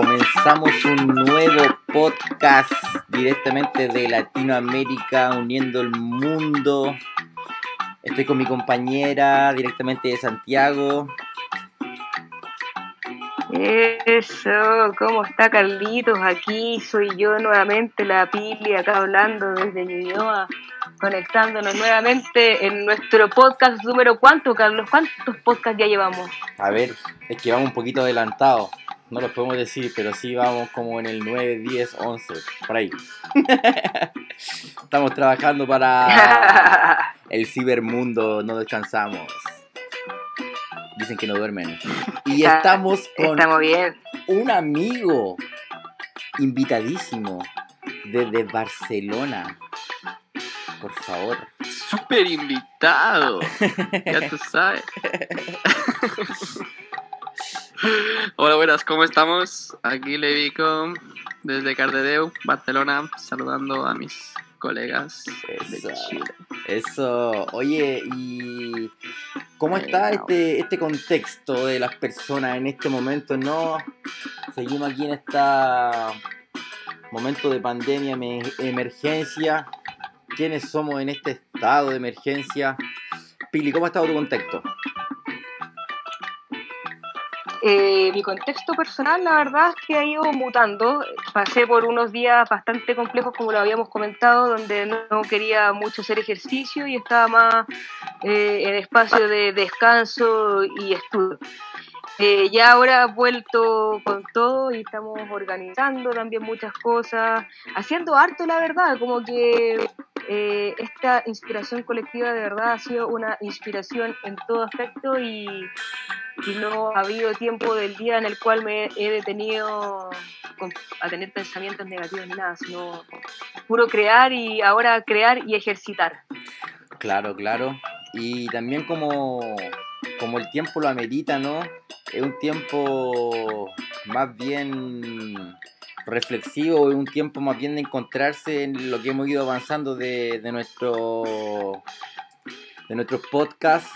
Comenzamos un nuevo podcast directamente de Latinoamérica, uniendo el mundo. Estoy con mi compañera directamente de Santiago. Eso, ¿cómo está Carlitos? Aquí soy yo nuevamente, la Pili, acá hablando desde Ñuñoa, conectándonos nuevamente en nuestro podcast número cuánto, Carlos, ¿cuántos podcasts ya llevamos? A ver, es que vamos un poquito adelantado, no lo podemos decir, pero sí vamos como en el 9, 10, 11, por ahí. Estamos trabajando para el cibermundo, no descansamos. Dicen que no duermen. Y estamos con bien. un amigo invitadísimo desde Barcelona. Por favor. Súper invitado. ya tú sabes. Hola, buenas, ¿cómo estamos? Aquí Levico, desde Cardedeu, Barcelona, saludando a mis colegas Eso. de Chile. Eso. Oye, ¿y cómo está este, este contexto de las personas en este momento? ¿No? Seguimos aquí en este momento de pandemia, me- emergencia. ¿Quiénes somos en este estado de emergencia? Pili, ¿cómo ha estado tu contexto? Eh, mi contexto personal, la verdad es que ha ido mutando. Pasé por unos días bastante complejos, como lo habíamos comentado, donde no quería mucho hacer ejercicio y estaba más eh, en espacio de descanso y estudio. Eh, ya ahora vuelto con todo y estamos organizando también muchas cosas, haciendo harto, la verdad, como que eh, esta inspiración colectiva de verdad ha sido una inspiración en todo aspecto y no ha habido tiempo del día en el cual me he detenido a tener pensamientos negativos ni nada, sino puro crear y ahora crear y ejercitar. Claro, claro. Y también como, como el tiempo lo amerita, ¿no? Es un tiempo más bien reflexivo, es un tiempo más bien de encontrarse en lo que hemos ido avanzando de, de nuestro de nuestros podcasts.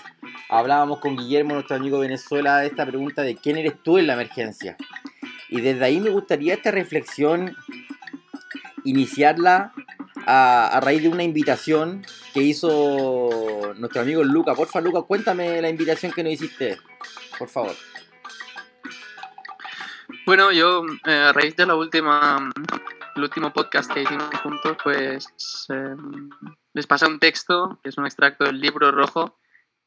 Hablábamos con Guillermo, nuestro amigo de Venezuela, de esta pregunta de quién eres tú en la emergencia. Y desde ahí me gustaría esta reflexión iniciarla a, raíz de una invitación que hizo nuestro amigo Luca. Porfa, Luca, cuéntame la invitación que nos hiciste. Por favor. Bueno, yo eh, a raíz de la última, el último podcast que hicimos juntos, pues eh, les pasé un texto, que es un extracto del libro rojo,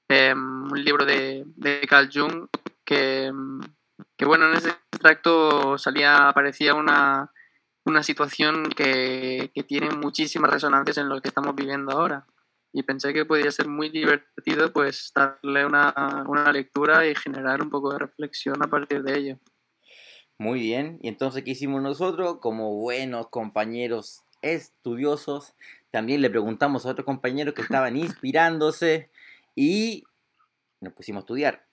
eh, un libro de, de Carl Jung, que, que bueno, en ese extracto salía, aparecía una, una situación que, que tiene muchísimas resonancias en lo que estamos viviendo ahora. Y pensé que podría ser muy divertido pues darle una, una lectura y generar un poco de reflexión a partir de ello. Muy bien. Y entonces, ¿qué hicimos nosotros? Como buenos compañeros estudiosos, también le preguntamos a otros compañeros que estaban inspirándose y nos pusimos a estudiar.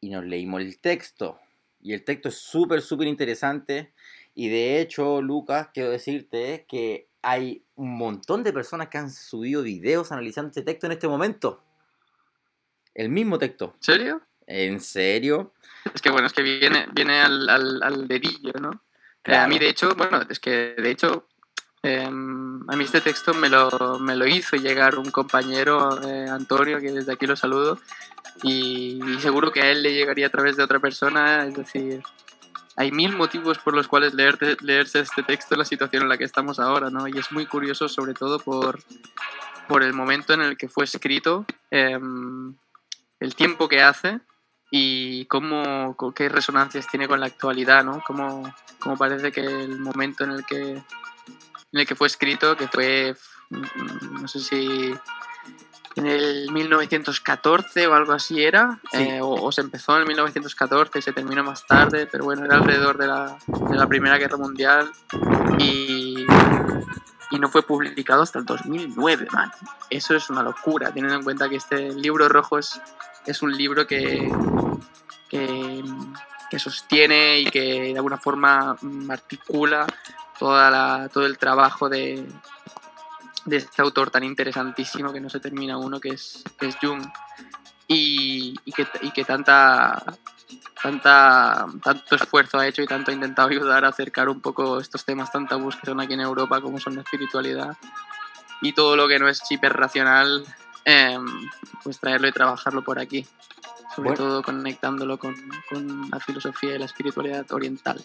Y nos leímos el texto. Y el texto es súper, súper interesante. Y de hecho, Lucas, quiero decirte que hay un montón de personas que han subido videos analizando este texto en este momento. El mismo texto. ¿En serio? ¿En serio? Es que bueno, es que viene, viene al, al, al dedillo, ¿no? Eh, a mí, de hecho, bueno, es que de hecho, em, a mí este texto me lo, me lo hizo llegar un compañero, eh, Antonio, que desde aquí lo saludo, y, y seguro que a él le llegaría a través de otra persona, es decir, hay mil motivos por los cuales leerte, leerse este texto en la situación en la que estamos ahora, ¿no? Y es muy curioso, sobre todo por, por el momento en el que fue escrito, em, el tiempo que hace y cómo, qué resonancias tiene con la actualidad, ¿no? Cómo, cómo parece que el momento en el que, en el que fue escrito, que fue, mm, no sé si en el 1914 o algo así era, Sí. eh, o, o se empezó en el 1914 y se terminó más tarde, pero bueno, era alrededor de la, de la Primera Guerra Mundial y, y no fue publicado hasta el 2009, man. Eso es una locura, teniendo en cuenta que este libro rojo es, es un libro que, que, que sostiene y que de alguna forma mm, articula toda la, todo el trabajo de, de este autor tan interesantísimo que no se termina uno, que es, que es Jung. Y, que, y que tanta, tanta, tanto esfuerzo ha hecho y tanto ha intentado ayudar a acercar un poco estos temas tan tabús que son aquí en Europa, como son la espiritualidad y todo lo que no es hiper racional, em, pues traerlo y trabajarlo por aquí. Sobre Bueno. todo conectándolo con, con la filosofía y la espiritualidad oriental.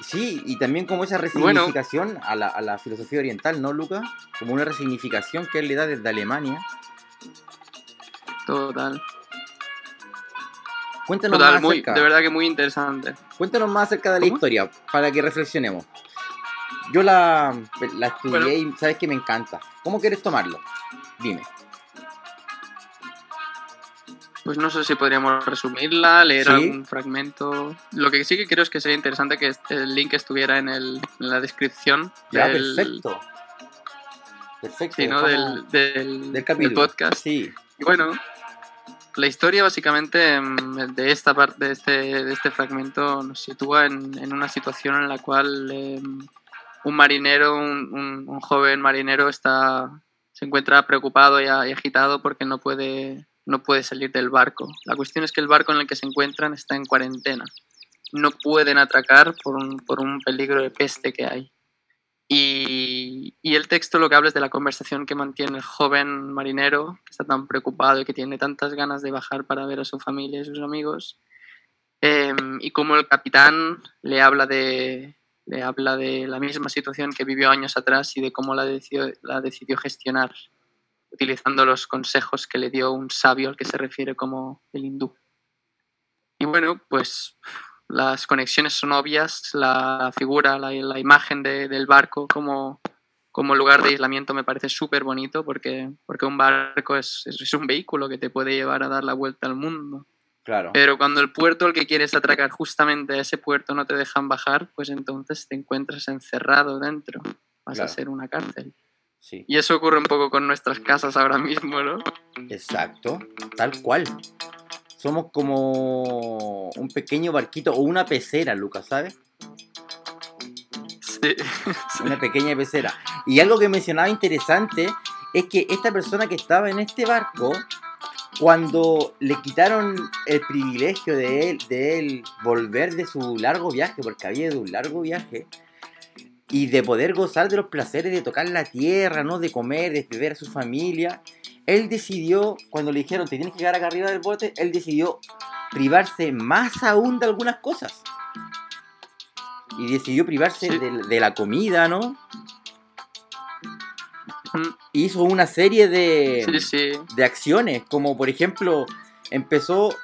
Sí, y también como esa Bueno. resignificación a, la, a la filosofía oriental, ¿no, Luca? Como una resignificación que él le da desde Alemania. Total. Cuéntanos Total, más muy, acerca. de verdad que muy interesante. Cuéntanos más acerca de la ¿Cómo? historia, para que reflexionemos. Yo la, la estudié Bueno. y sabes que me encanta. ¿Cómo quieres tomarlo? Dime. Pues no sé si podríamos resumirla, leer Sí. algún fragmento. Lo que sí que creo es que sería interesante que el link estuviera en, el, en la descripción Ya, del, perfecto. Perfecto. sí, ¿no? del, del, del podcast. Sí, Y bueno, la historia básicamente mm, de esta parte, de este, de este fragmento, nos sitúa en, en una situación en la cual eh, un marinero, un, un- un joven marinero, está, se encuentra preocupado y agitado porque no puede, no puede salir del barco. La cuestión es que el barco en el que se encuentran está en cuarentena. No pueden atracar por un, por un peligro de peste que hay. Y, y el texto lo que habla es de la conversación que mantiene el joven marinero, que está tan preocupado y que tiene tantas ganas de bajar para ver a su familia y sus amigos, em, y cómo el capitán le habla de, le habla de la misma situación que vivió años atrás y de cómo la decidió, la decidió gestionar, utilizando los consejos que le dio un sabio al que se refiere como el hindú. Y bueno, pues las conexiones son obvias, la figura, la, la imagen de- del barco como, como lugar de aislamiento me parece súper bonito porque, porque un barco es, es- un vehículo que te puede llevar a dar la vuelta al mundo. claro. Pero cuando el puerto al que quieres atracar justamente a ese puerto no te dejan bajar, pues entonces te encuentras encerrado dentro. Vas Claro. a ser una cárcel. Sí, Y eso ocurre un poco con nuestras casas ahora mismo, ¿no? exacto. Tal cual. Somos como un pequeño barquito o una pecera, Lucas, ¿sabes? Sí. Una pequeña pecera. Y algo que mencionaba interesante es que esta persona que estaba en este barco, cuando le quitaron el privilegio de él, de él volver de su largo viaje, porque había de un largo viaje, y de poder gozar de los placeres de tocar la tierra, ¿no? De comer, de ver a su familia, él decidió, cuando le dijeron te tienes que quedar acá arriba del bote, él decidió privarse más aún de algunas cosas. Y decidió privarse Sí. de, de la comida, ¿no? Hizo una serie de, Sí, sí. de acciones, como por ejemplo, empezó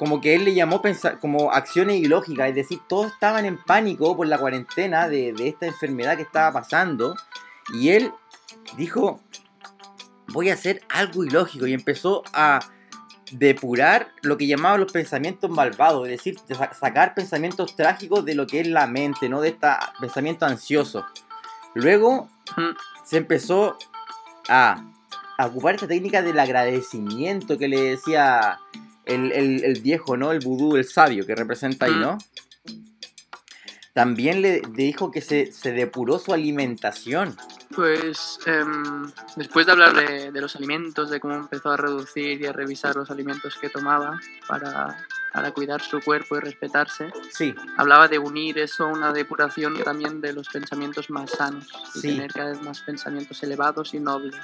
como que él le llamó pensar, como acciones ilógicas, es decir, todos estaban en pánico por la cuarentena de, de esta enfermedad que estaba pasando, y él dijo, voy a hacer algo ilógico, y empezó a depurar lo que llamaba los pensamientos malvados, es decir, de sa- sacar pensamientos trágicos de lo que es la mente, no de este pensamiento ansioso. Luego se empezó a, a ocupar esta técnica del agradecimiento que le decía el, el- el viejo, ¿no? El vudú, el sabio que representa ahí. ¿no? También le dijo que se, se depuró su alimentación. Pues em, después de hablar de, de los alimentos, de cómo empezó a reducir y a revisar los alimentos que tomaba para, para cuidar su cuerpo y respetarse, Sí, hablaba de unir eso a una depuración también de los pensamientos más sanos y Sí. tener cada vez más pensamientos elevados y nobles.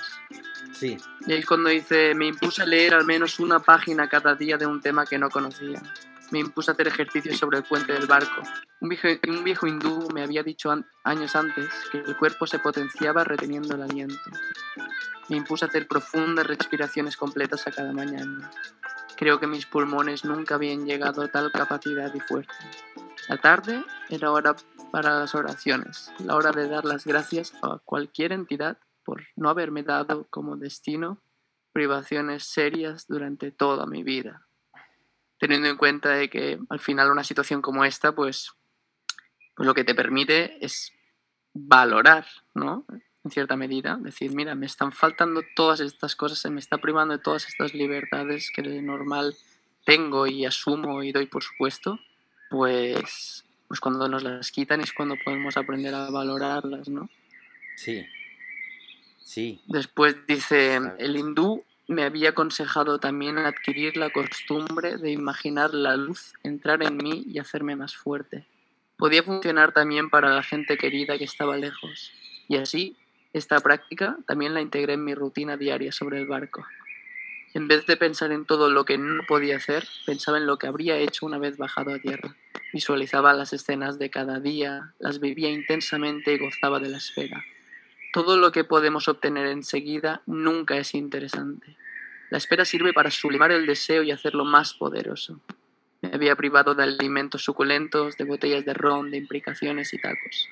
sí, Y ahí es cuando dice, me impuse a leer al menos una página cada día de un tema que no conocía. Me impuse a hacer ejercicios sobre el puente del barco. Un viejo, un viejo hindú me había dicho an- años antes que el cuerpo se potenciaba reteniendo el aliento. Me impuse a hacer profundas respiraciones completas a cada mañana. Creo que mis pulmones nunca habían llegado a tal capacidad y fuerza. La tarde era hora para las oraciones, la hora de dar las gracias a cualquier entidad por no haberme dado como destino privaciones serias durante toda mi vida. Teniendo en cuenta de que al final una situación como esta, pues, pues lo que te permite es valorar, ¿no? En cierta medida, decir, mira, me están faltando todas estas cosas, se me está privando de todas estas libertades que de normal tengo y asumo y doy por supuesto, pues, pues cuando nos las quitan es cuando podemos aprender a valorarlas, ¿no? sí. Sí, Después dice, el hindú me había aconsejado también adquirir la costumbre de imaginar la luz entrar en mí y hacerme más fuerte. Podía funcionar también para la gente querida que estaba lejos. Y así, esta práctica también la integré en mi rutina diaria sobre el barco. En vez de pensar en todo lo que no podía hacer, pensaba en lo que habría hecho una vez bajado a tierra. Visualizaba las escenas de cada día, las vivía intensamente y gozaba de la espera. Todo lo que podemos obtener enseguida nunca es interesante. La espera sirve para sublimar el deseo y hacerlo más poderoso. Me había privado de alimentos suculentos, de botellas de ron, de implicaciones y tacos.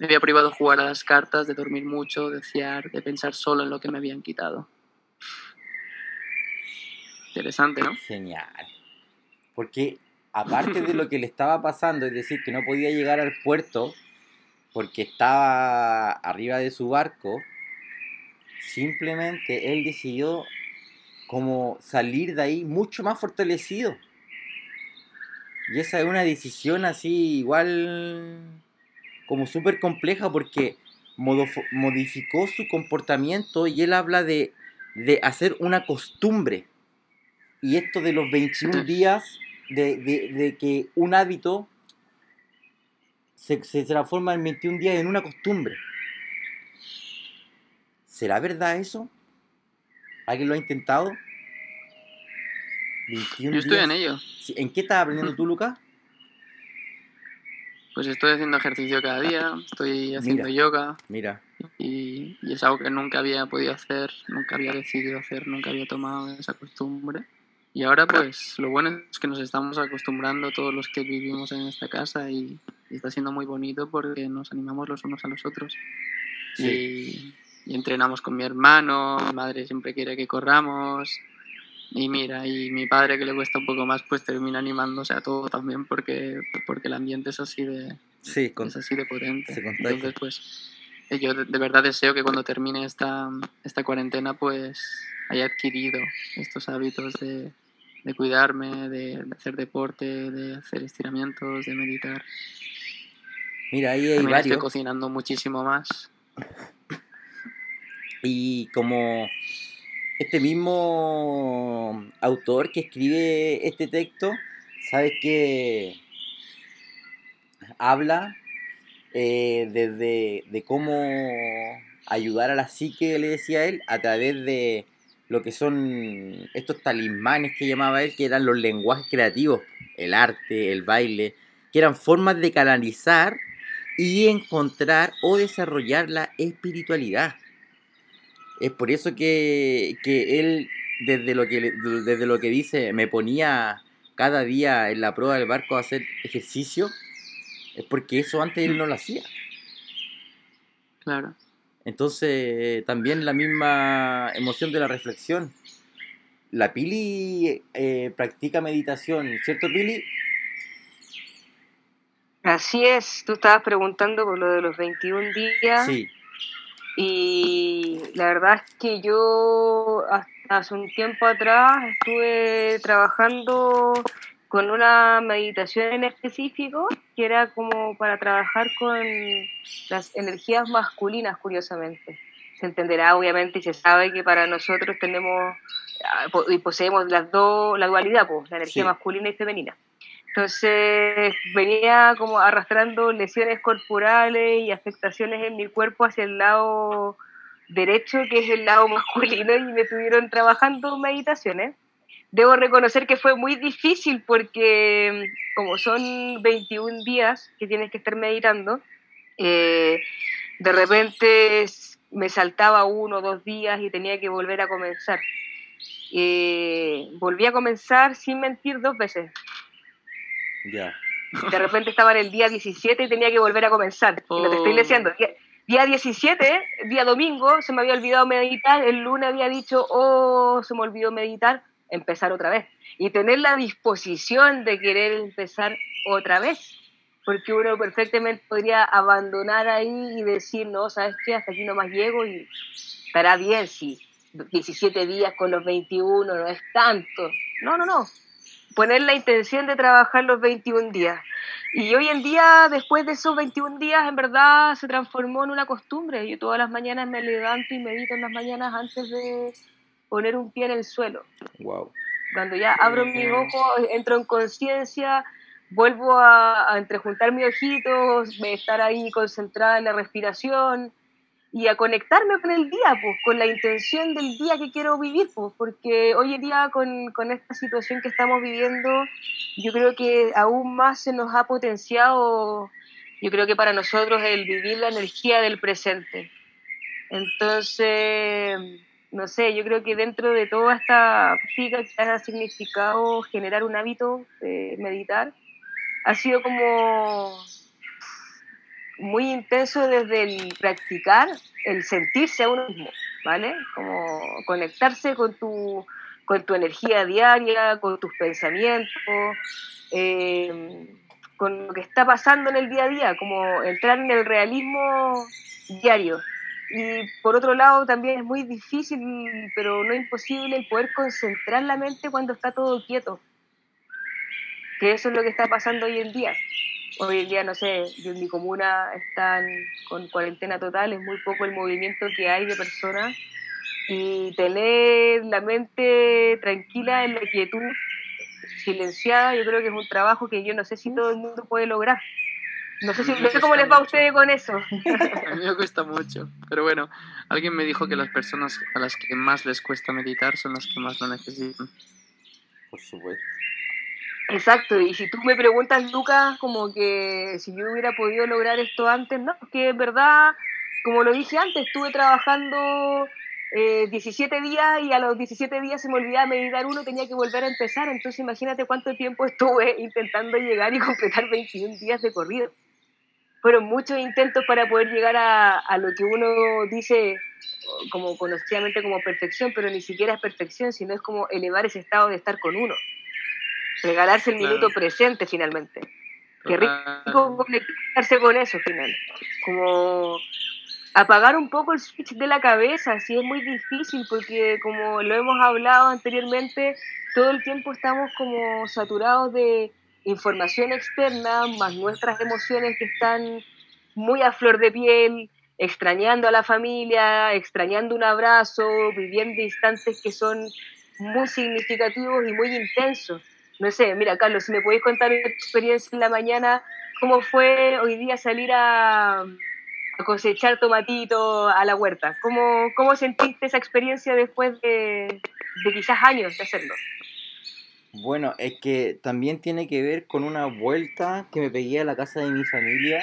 Me había privado de jugar a las cartas, de dormir mucho, de ciar, de pensar solo en lo que me habían quitado. Interesante, ¿no? Genial. Porque aparte de lo que le estaba pasando, es decir, que no podía llegar al puerto porque estaba arriba de su barco, simplemente él decidió como salir de ahí mucho más fortalecido. Y esa es una decisión así igual como súper compleja porque modificó su comportamiento y él habla de, de, hacer una costumbre. Y esto de los 21 días, de, de, de que un hábito se, se transforma en 21 días en una costumbre. ¿Será verdad eso? ¿Alguien lo ha intentado? Yo estoy en ello. ¿En qué estás aprendiendo tú, Lucas? Pues estoy haciendo ejercicio cada día, estoy haciendo yoga. Mira. Y, y, es algo que nunca había podido hacer, nunca había decidido hacer, nunca había tomado esa costumbre. Y ahora pues lo bueno es que nos estamos acostumbrando todos los que vivimos en esta casa y, está siendo muy bonito porque nos animamos los unos a los otros. Y, entrenamos con mi hermano, mi madre siempre quiere que corramos. Y mira, y mi padre que le cuesta un poco más, pues termina animándose a todo también porque, porque el ambiente es así de, sí, es así de potente. Entonces, pues yo de, de, verdad deseo que cuando termine esta, esta cuarentena, pues haya adquirido estos hábitos de, de cuidarme, de, hacer deporte, de hacer estiramientos, de meditar. Mira, ahí hay También varios. Estoy cocinando muchísimo más. Y como este mismo autor que escribe este texto, sabes que habla eh, desde de cómo ayudar a la psique, le decía él, a través de lo que son estos talismanes que llamaba él, que eran los lenguajes creativos, el arte, el baile, que eran formas de canalizar y encontrar o desarrollar la espiritualidad. Es por eso que, él, desde lo que, desde lo que dice, me ponía cada día en la prueba del barco a hacer ejercicio, es porque eso antes él no lo hacía. Claro. Entonces, también la misma emoción de la reflexión. La Pili eh, practica meditación, ¿cierto, Pili? Así es, tú estabas preguntando por lo de los 21 días. Sí. Y la verdad es que yo hasta hace un tiempo atrás estuve trabajando con una meditación en específico que era como para trabajar con las energías masculinas, curiosamente. Se entenderá, obviamente, y se sabe que para nosotros tenemos ah, y poseemos las dos, la dualidad, pues, la energía masculina y femenina. Entonces venía como arrastrando lesiones corporales y afectaciones en mi cuerpo hacia el lado derecho, que es el lado masculino, y me estuvieron trabajando meditaciones debo reconocer que fue muy difícil porque como son 21 días que tienes que estar meditando, eh, de repente me saltaba uno o dos días y tenía que volver a comenzar. Eh, volví a comenzar sin mentir dos veces. Ya. De repente estaba en el día 17 y tenía que volver a comenzar. Y lo que estoy oh. diciendo, día, día 17, día domingo, se me había olvidado meditar, el lunes había dicho, oh, se me olvidó meditar, empezar otra vez y tener la disposición de querer empezar otra vez, porque uno perfectamente podría abandonar ahí y decir, no, ¿sabes qué? Hasta aquí nomás llego y estará bien si 17 días con los 21 no es tanto. No, no, no. Poner la intención de trabajar los 21 días. Y hoy en día, después de esos 21 días, en verdad se transformó en una costumbre. Yo todas las mañanas me levanto y medito en las mañanas antes de, poner un pie en el suelo. Wow. Cuando ya abro mis ojos, entro en conciencia, vuelvo a, a entrejuntar mis ojitos, estar ahí concentrada en la respiración y a conectarme con el día, pues, con la intención del día que quiero vivir, pues, porque hoy en día con, con esta situación que estamos viviendo, yo creo que aún más se nos ha potenciado, yo creo que para nosotros el vivir la energía del presente. Entonces, no sé, yo creo que dentro de toda esta práctica que ha significado generar un hábito de meditar, ha sido como muy intenso desde el practicar, el sentirse a uno mismo, ¿vale? Como conectarse con tu, con tu energía diaria, con tus pensamientos, eh, con lo que está pasando en el día a día, como entrar en el realismo diario. Y por otro lado también es muy difícil, pero no imposible, el poder concentrar la mente cuando está todo quieto. Que eso es lo que está pasando hoy en día hoy en día, no sé, yo en mi comuna están con cuarentena total, es muy poco el movimiento que hay de personas y tener la mente tranquila en la quietud, silenciada, yo creo que es un trabajo que yo no sé si todo el mundo puede lograr. No sé, si, no sé cómo les va a ustedes con eso. A mí me cuesta mucho. Pero bueno, alguien me dijo que las personas a las que más les cuesta meditar son las que más lo necesitan. Por supuesto. Exacto, y si tú me preguntas, Lucas, como que si yo hubiera podido lograr esto antes, no, que en verdad, como lo dije antes, estuve trabajando eh, 17 días y a los 17 días se me olvidaba meditar uno, tenía que volver a empezar, entonces imagínate cuánto tiempo estuve intentando llegar y completar 21 días de corrido. Fueron muchos intentos para poder llegar a, a lo que uno dice como conocidamente como perfección, pero ni siquiera es perfección, sino es como elevar ese estado de estar con uno regalarse el minuto presente finalmente. Qué rico conectarse con eso final. Como apagar un poco el switch de la cabeza, sí es muy difícil porque como lo hemos hablado anteriormente, todo el tiempo estamos como saturados de información externa, más nuestras emociones que están muy a flor de piel, extrañando a la familia, extrañando un abrazo, viviendo instantes que son muy significativos y muy intensos no sé, mira, Carlos, si me podéis contar tu experiencia en la mañana, ¿cómo fue hoy día salir a, cosechar tomatito a la huerta? ¿Cómo, ¿Cómo sentiste esa experiencia después de, de quizás años de hacerlo? Bueno, es que también tiene que ver con una vuelta que me pegué a la casa de mi familia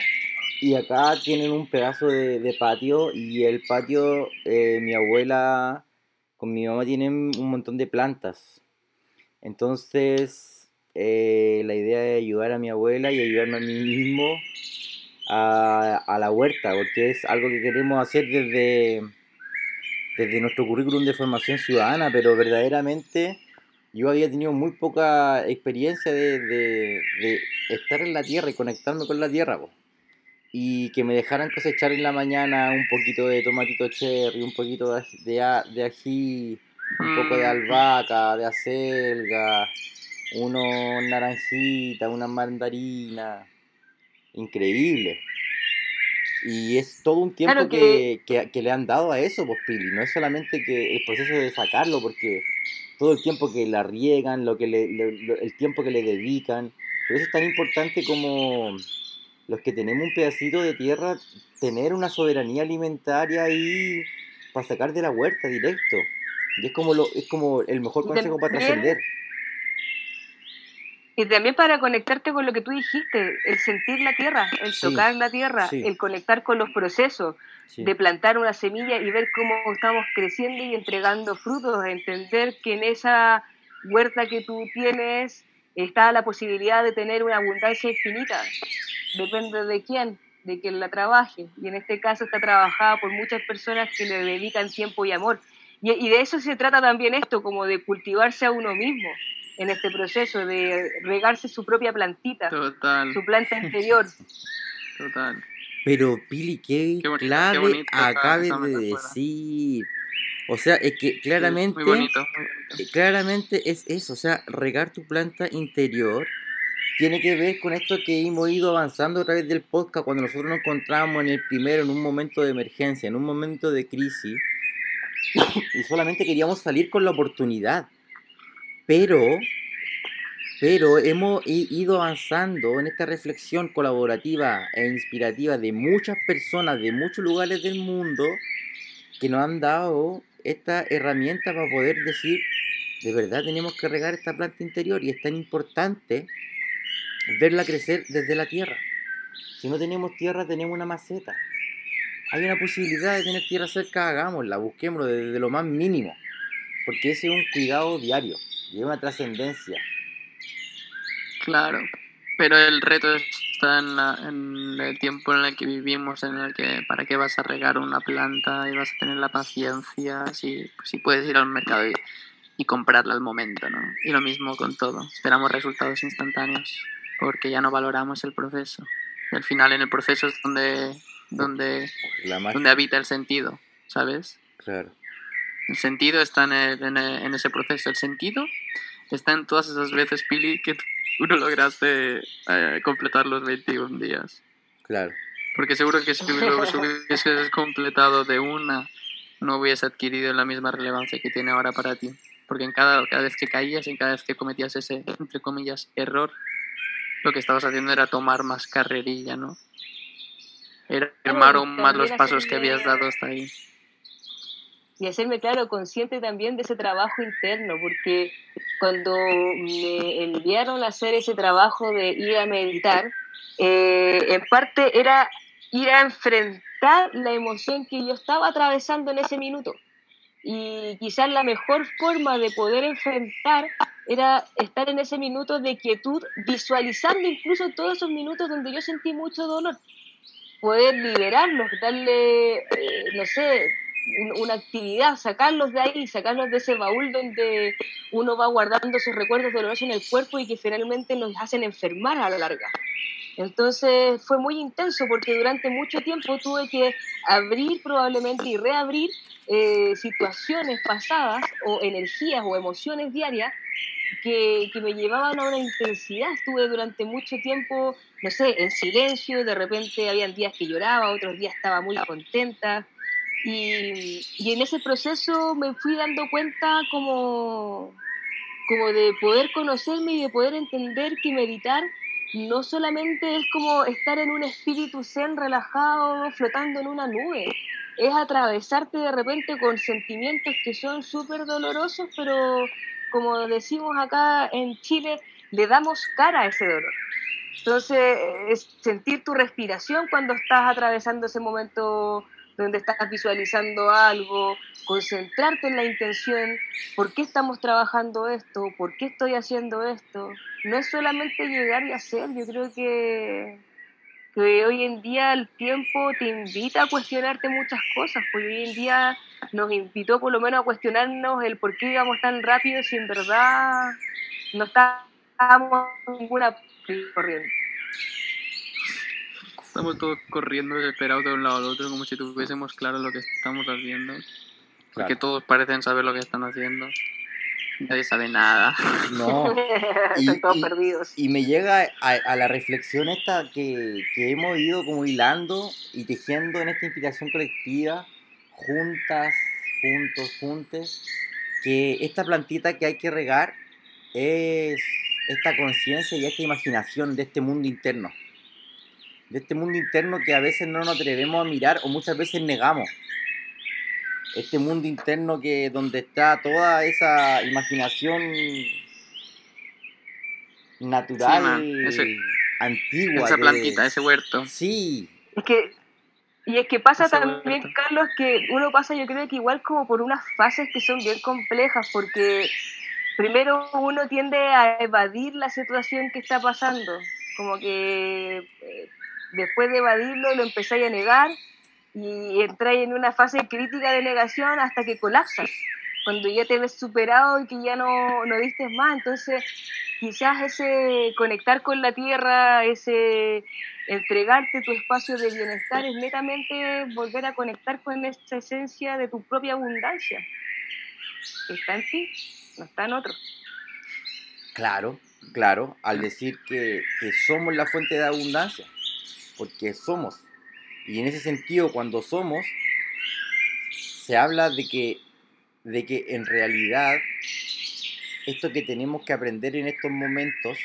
y acá tienen un pedazo de, patio y el patio, eh, mi abuela con mi mamá tienen un montón de plantas entonces, eh, la idea es ayudar a mi abuela y ayudarme a mí mismo a, la huerta, porque es algo que queremos hacer desde, desde nuestro currículum de formación ciudadana, pero verdaderamente yo había tenido muy poca experiencia de, estar en la tierra y conectarme con la tierra. Y que me dejaran cosechar en la mañana un poquito de tomatito cherry, un poquito de, de ají, un poco de mm. albahaca, de acelga, unos naranjitas, una mandarina. Increíble. Y es todo un tiempo que... Que, le han dado a eso, pues Pili. No es solamente que el proceso de sacarlo, porque todo el tiempo que la riegan, lo que le, el tiempo que le dedican. Pero eso es tan importante como los que tenemos un pedacito de tierra, tener una soberanía alimentaria ahí para sacar de la huerta directo. Y es como, lo, es como el mejor consejo para trascender. Y también para conectarte con lo que tú dijiste, el sentir la tierra, el tocar la tierra, el conectar con los procesos de plantar una semilla y ver cómo estamos creciendo y entregando frutos, entender que en esa huerta que tú tienes está la posibilidad de tener una abundancia infinita. Depende de quién, de quien la trabaje. Y en este caso está trabajada por muchas personas que le dedican tiempo y amor. Y, de eso se trata también esto, como de cultivarse a uno mismo en este proceso, de regarse su propia plantita, su planta interior. Total. Pero Pili, qué, clave acabes de decir. O sea, es que claramente, eh, claramente es eso, o sea, regar tu planta interior tiene que ver con esto que hemos ido avanzando a través del podcast cuando nosotros nos encontramos en el primero, en un momento de emergencia, en un momento de crisis, y solamente queríamos salir con la oportunidad. Pero, pero hemos ido avanzando en esta reflexión colaborativa e inspirativa de muchas personas de muchos lugares del mundo que nos han dado esta herramienta para poder decir, de verdad tenemos que regar esta planta interior y es tan importante verla crecer desde la tierra. Si no tenemos tierra, tenemos una maceta. Hay una posibilidad de tener tierra cerca, hagámosla, busquémoslo desde lo más mínimo. Porque ese es un cuidado diario, lleva una trascendencia. Claro, pero el reto está en, el tiempo en el que vivimos, en el que para qué vas a regar una planta y vas a tener la paciencia, si, si puedes ir al mercado y, y comprarla al momento, ¿no? Y lo mismo con todo, esperamos resultados instantáneos porque ya no valoramos el proceso. Y al final en el proceso es donde, donde, donde habita el sentido, ¿sabes? Claro. El sentido está en, en, ese proceso. El sentido está en todas esas veces, Pili, que uno lograste eh, completar los 21 días. Claro. Porque seguro que si lo hubieses completado de una, no hubiese adquirido la misma relevancia que tiene ahora para ti. Porque en cada, cada vez que caías, en cada vez que cometías ese, entre comillas, error, lo que estabas haciendo era tomar más carrerilla, ¿no? Era firmar más los pasos que habías dado hasta ahí. Y hacerme, claro, consciente también de ese trabajo interno, porque cuando me enviaron a hacer ese trabajo de ir a meditar, eh, en parte era ir a enfrentar la emoción que yo estaba atravesando en ese minuto. Y quizás la mejor forma de poder enfrentar era estar en ese minuto de quietud, visualizando incluso todos esos minutos donde yo sentí mucho dolor. Poder liberarlos, darle, eh, no sé, una actividad, sacarlos de ahí, sacarlos de ese baúl donde uno va guardando sus recuerdos dolorosos en el cuerpo y que finalmente nos hacen enfermar a la larga. Entonces fue muy intenso porque durante mucho tiempo tuve que abrir probablemente y reabrir eh, situaciones pasadas o energías o emociones diarias que, me llevaban a una intensidad. Estuve durante mucho tiempo, no sé, en silencio, de repente habían días que lloraba, otros días estaba muy contenta. Y, y en ese proceso me fui dando cuenta como, como de poder conocerme y de poder entender que meditar no solamente es como estar en un espíritu zen relajado, flotando en una nube, es atravesarte de repente con sentimientos que son súper dolorosos, pero como decimos acá en Chile, le damos cara a ese dolor. Entonces, es sentir tu respiración cuando estás atravesando ese momento donde estás visualizando algo, concentrarte en la intención, por qué estamos trabajando esto, por qué estoy haciendo esto. No es solamente llegar y hacer, yo creo que, que hoy en día el tiempo te invita a cuestionarte muchas cosas, porque hoy en día nos invitó por lo menos a cuestionarnos el por qué íbamos tan rápido si en verdad no estábamos ninguna corriente. Estamos todos corriendo desesperados de un lado al otro como si tuviésemos claro lo que estamos haciendo. Porque todos parecen saber lo que están haciendo. Nadie sabe nada. No. Están todos perdidos. Y me llega a, la reflexión esta que, que, hemos ido como hilando y tejiendo en esta inspiración colectiva, juntas, juntos, juntes, que esta plantita que hay que regar es esta conciencia y esta imaginación de este mundo interno de este mundo interno que a veces no nos atrevemos a mirar o muchas veces negamos. Este mundo interno que donde está toda esa imaginación natural, antigua. Esa plantita, ese huerto. Sí. Es que, y es que pasa también, Carlos, que uno pasa yo creo que igual como por unas fases que son bien complejas, porque primero uno tiende a evadir la situación que está pasando, como que eh, después de evadirlo lo empezáis a negar y entráis en una fase crítica de negación hasta que colapsas, cuando ya te ves superado y que ya no, no diste más, entonces quizás ese conectar con la tierra, ese entregarte tu espacio de bienestar es netamente volver a conectar con esa esencia de tu propia abundancia. Está en ti, no está en otro. Claro, claro, al decir que, que somos la fuente de abundancia porque somos. Y en ese sentido, cuando somos, se habla de que de que en realidad esto que tenemos que aprender en estos momentos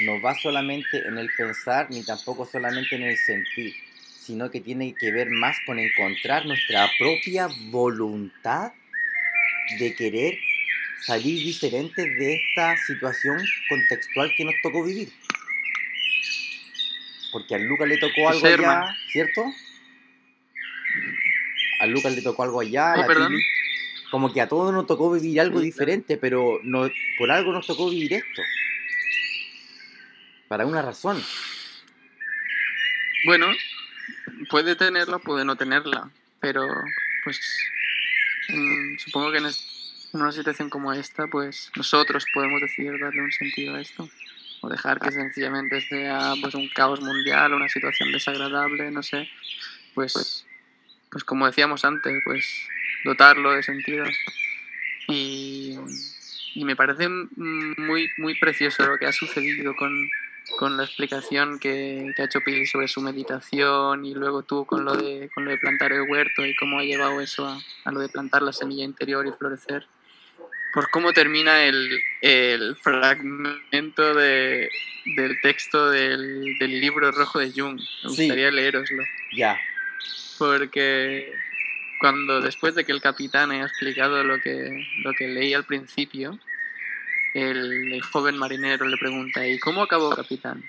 no va solamente en el pensar ni tampoco solamente en el sentir, sino que tiene que ver más con encontrar nuestra propia voluntad de querer salir diferentes de esta situación contextual que nos tocó vivir. Porque a Lucas le tocó algo allá, ¿cierto? A Lucas le tocó algo allá, a la como que a todos nos tocó vivir algo diferente, pero no, por algo nos tocó vivir esto. Para una razón. Bueno, puede tenerla, puede no tenerla, pero pues supongo que en, una situación como esta, pues nosotros podemos decidir darle un sentido a esto o dejar que sencillamente sea pues un caos mundial, una situación desagradable, no sé, pues pues como decíamos antes, pues dotarlo de sentido. Y, y me parece muy muy precioso lo que ha sucedido con con la explicación que, ha hecho Pili sobre su meditación y luego tú con lo de, con lo de plantar el huerto y cómo ha llevado eso a, lo de plantar la semilla interior y florecer. Por cómo termina el, el fragmento de, del texto del, del, libro rojo de Jung. Me gustaría leeroslo. Ya. Porque cuando después de que el capitán haya explicado lo que, lo que leí al principio, el, joven marinero le pregunta, ¿y cómo acabó, capitán?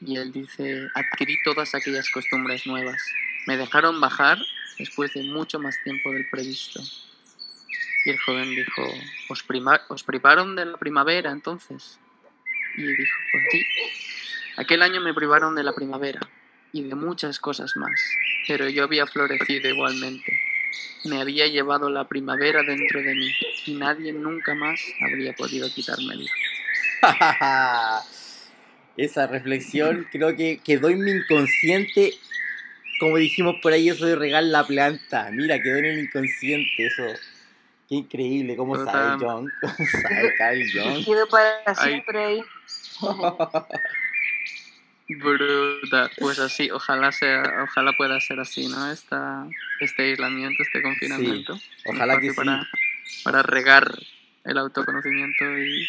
Y él dice, adquirí todas aquellas costumbres nuevas. Me dejaron bajar después de mucho más tiempo del previsto. Y el joven dijo, ¿os, ¿os privaron de la primavera entonces? Y dijo, pues sí. Aquel año me privaron de la primavera y de muchas cosas más, pero yo había florecido igualmente me había llevado la primavera dentro de mí y nadie nunca más habría podido quitármela. Esa reflexión creo que quedó en mi inconsciente. Como dijimos por ahí, eso de regar la planta. Mira, quedó en el inconsciente eso. Qué increíble, cómo sabe John. Cómo sabe Carl John. Quedó para siempre ahí. Bruta. Pues así, ojalá sea, ojalá pueda ser así, ¿no? Esta, este aislamiento, este confinamiento. ojalá que para, Para regar el autoconocimiento y,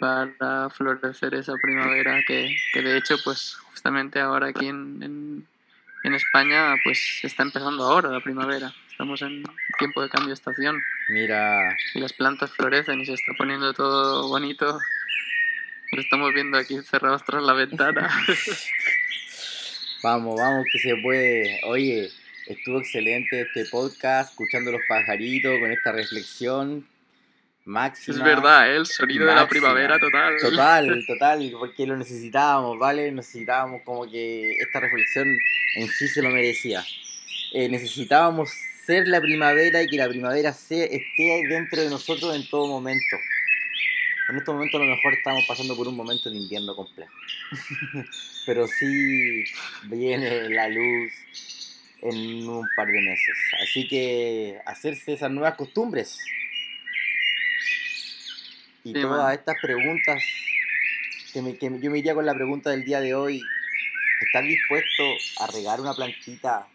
para florecer esa primavera que, que, de hecho, pues justamente ahora aquí en, en, en España, pues está empezando ahora la primavera. Estamos en tiempo de cambio de estación. Mira. Y las plantas florecen y se está poniendo todo bonito lo estamos viendo aquí encerrados tras la ventana. vamos, vamos, que se puede. Oye, estuvo excelente este podcast, escuchando los pajaritos con esta reflexión máxima. Es verdad, ¿eh? el sonido de la primavera total. Total, total, porque lo necesitábamos, ¿vale? Necesitábamos como que esta reflexión en sí se lo merecía. Eh, necesitábamos ser la primavera y que la primavera esté dentro de nosotros en todo momento en este momento a lo mejor estamos pasando por un momento de invierno complejo. Pero sí viene la luz en un par de meses. Así que hacerse esas nuevas costumbres. Y todas estas preguntas, que, me, que yo me iría con la pregunta del día de hoy, ¿estás dispuesto a regar una plantita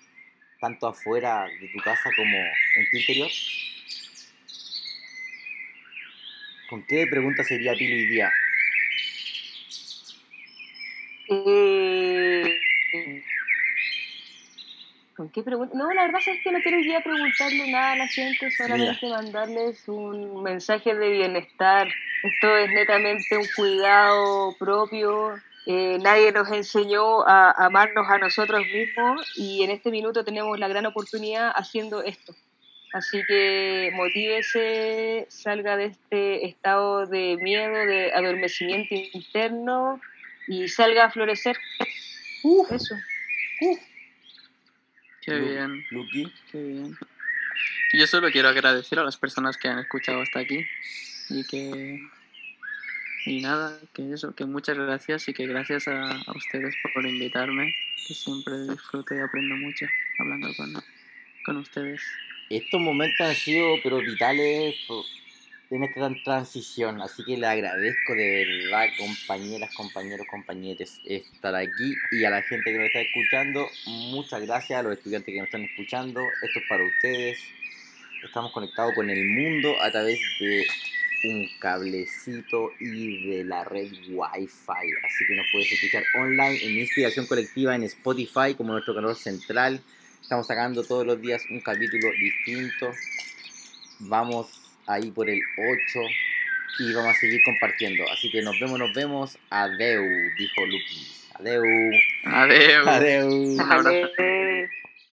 tanto afuera de tu casa como en tu interior? ¿Con qué pregunta sería Pili hoy día? Eh, ¿Con qué pregunta? No, la verdad es que no quiero ya preguntarle nada a la gente, solamente mandarles un mensaje de bienestar. Esto es netamente un cuidado propio. Eh, nadie nos enseñó a amarnos a nosotros mismos y en este minuto tenemos la gran oportunidad haciendo esto. Así que motívese, salga de este estado de miedo, de adormecimiento interno y salga a florecer. Eso. Qué bien. Lucky. Qué bien. Yo solo quiero agradecer a las personas que han escuchado hasta aquí y que y nada, que eso, que muchas gracias y que gracias a, a ustedes por, invitarme, que siempre disfruto y aprendo mucho hablando con, con ustedes estos momentos han sido pero vitales en esta transición, así que le agradezco de verdad, compañeras, compañeros, compañeros, estar aquí y a la gente que nos está escuchando, muchas gracias a los estudiantes que nos están escuchando, esto es para ustedes. estamos conectados con el mundo a través de un cablecito y de la red Wi-Fi. Así que nos puedes escuchar online en Inspiración Colectiva en Spotify como nuestro canal central. Estamos sacando todos los días un capítulo distinto. Vamos ahí por el 8 y vamos a seguir compartiendo. Así que nos vemos, nos vemos. Adeu, dijo Lupi. Adeu. Adeu. Adeu. Vale.